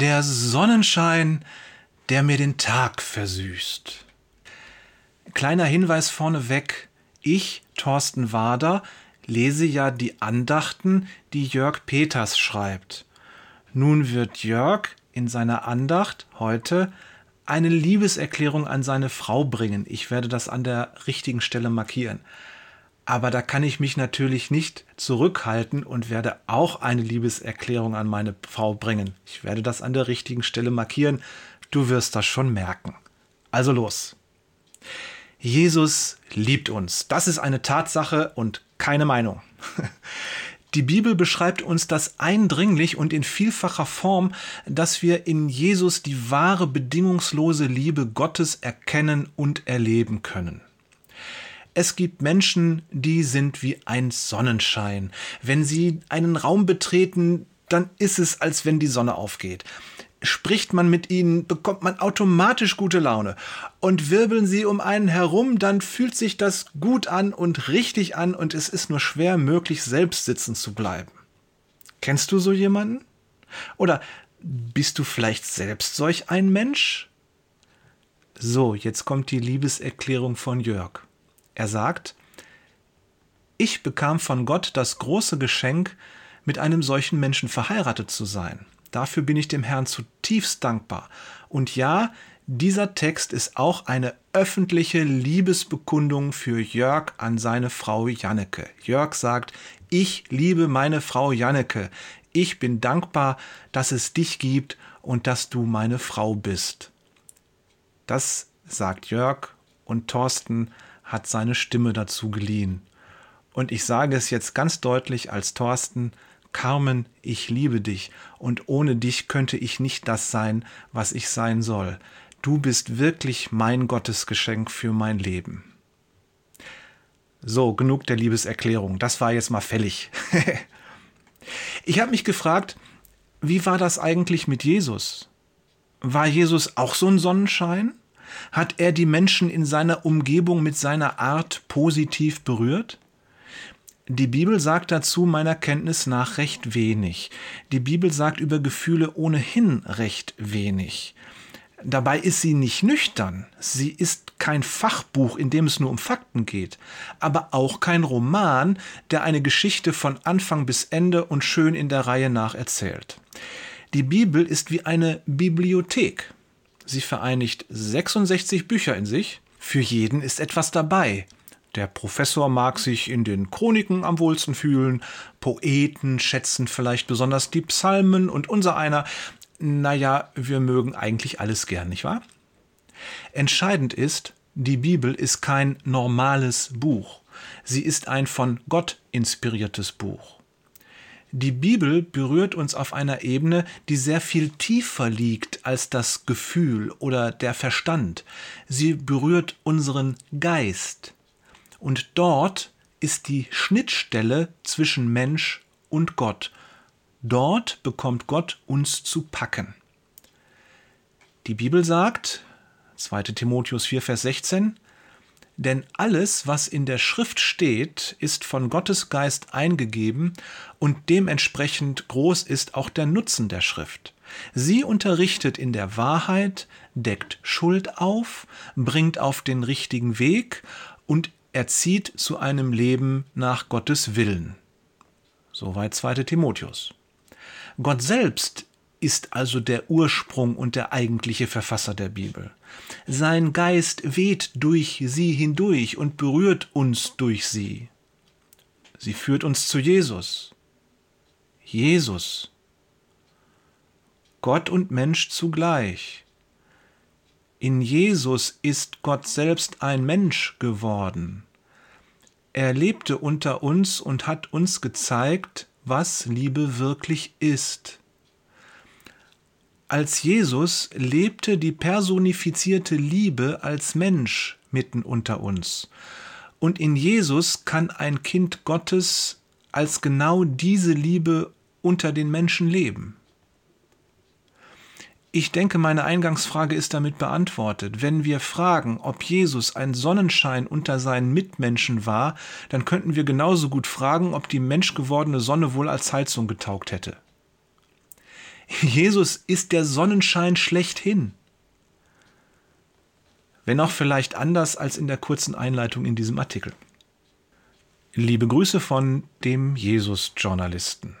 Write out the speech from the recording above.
der Sonnenschein, der mir den Tag versüßt. Kleiner Hinweis vorneweg, ich, Thorsten Wader, lese ja die Andachten, die Jörg Peters schreibt. Nun wird Jörg in seiner Andacht heute eine Liebeserklärung an seine Frau bringen. Ich werde das an der richtigen Stelle markieren. Aber da kann ich mich natürlich nicht zurückhalten und werde auch eine Liebeserklärung an meine Frau bringen. Ich werde das an der richtigen Stelle markieren. Du wirst das schon merken. Also los. Jesus liebt uns. Das ist eine Tatsache und keine Meinung. Die Bibel beschreibt uns das eindringlich und in vielfacher Form, dass wir in Jesus die wahre bedingungslose Liebe Gottes erkennen und erleben können. Es gibt Menschen, die sind wie ein Sonnenschein. Wenn sie einen Raum betreten, dann ist es, als wenn die Sonne aufgeht. Spricht man mit ihnen, bekommt man automatisch gute Laune. Und wirbeln sie um einen herum, dann fühlt sich das gut an und richtig an und es ist nur schwer möglich, selbst sitzen zu bleiben. Kennst du so jemanden? Oder bist du vielleicht selbst solch ein Mensch? So, jetzt kommt die Liebeserklärung von Jörg. Er sagt, ich bekam von Gott das große Geschenk, mit einem solchen Menschen verheiratet zu sein. Dafür bin ich dem Herrn zutiefst dankbar. Und ja, dieser Text ist auch eine öffentliche Liebesbekundung für Jörg an seine Frau Janneke. Jörg sagt, ich liebe meine Frau Janneke. Ich bin dankbar, dass es dich gibt und dass du meine Frau bist. Das sagt Jörg und Thorsten hat seine Stimme dazu geliehen. Und ich sage es jetzt ganz deutlich als Thorsten, Carmen, ich liebe dich, und ohne dich könnte ich nicht das sein, was ich sein soll. Du bist wirklich mein Gottesgeschenk für mein Leben. So, genug der Liebeserklärung. Das war jetzt mal fällig. ich habe mich gefragt, wie war das eigentlich mit Jesus? War Jesus auch so ein Sonnenschein? Hat er die Menschen in seiner Umgebung mit seiner Art positiv berührt? Die Bibel sagt dazu meiner Kenntnis nach recht wenig. Die Bibel sagt über Gefühle ohnehin recht wenig. Dabei ist sie nicht nüchtern. Sie ist kein Fachbuch, in dem es nur um Fakten geht, aber auch kein Roman, der eine Geschichte von Anfang bis Ende und schön in der Reihe nach erzählt. Die Bibel ist wie eine Bibliothek. Sie vereinigt 66 Bücher in sich. Für jeden ist etwas dabei. Der Professor mag sich in den Chroniken am wohlsten fühlen, Poeten schätzen vielleicht besonders die Psalmen und unser einer, naja, wir mögen eigentlich alles gern, nicht wahr? Entscheidend ist, die Bibel ist kein normales Buch. Sie ist ein von Gott inspiriertes Buch. Die Bibel berührt uns auf einer Ebene, die sehr viel tiefer liegt als das Gefühl oder der Verstand. Sie berührt unseren Geist. Und dort ist die Schnittstelle zwischen Mensch und Gott. Dort bekommt Gott uns zu packen. Die Bibel sagt, 2 Timotheus 4, Vers 16, denn alles, was in der Schrift steht, ist von Gottes Geist eingegeben und dementsprechend groß ist auch der Nutzen der Schrift. Sie unterrichtet in der Wahrheit, deckt Schuld auf, bringt auf den richtigen Weg und erzieht zu einem Leben nach Gottes Willen. Soweit 2. Timotheus. Gott selbst ist also der Ursprung und der eigentliche Verfasser der Bibel. Sein Geist weht durch sie hindurch und berührt uns durch sie. Sie führt uns zu Jesus. Jesus. Gott und Mensch zugleich. In Jesus ist Gott selbst ein Mensch geworden. Er lebte unter uns und hat uns gezeigt, was Liebe wirklich ist. Als Jesus lebte die personifizierte Liebe als Mensch mitten unter uns. Und in Jesus kann ein Kind Gottes als genau diese Liebe unter den Menschen leben. Ich denke, meine Eingangsfrage ist damit beantwortet. Wenn wir fragen, ob Jesus ein Sonnenschein unter seinen Mitmenschen war, dann könnten wir genauso gut fragen, ob die menschgewordene Sonne wohl als Heizung getaugt hätte. Jesus ist der Sonnenschein schlechthin. Wenn auch vielleicht anders als in der kurzen Einleitung in diesem Artikel. Liebe Grüße von dem Jesus-Journalisten.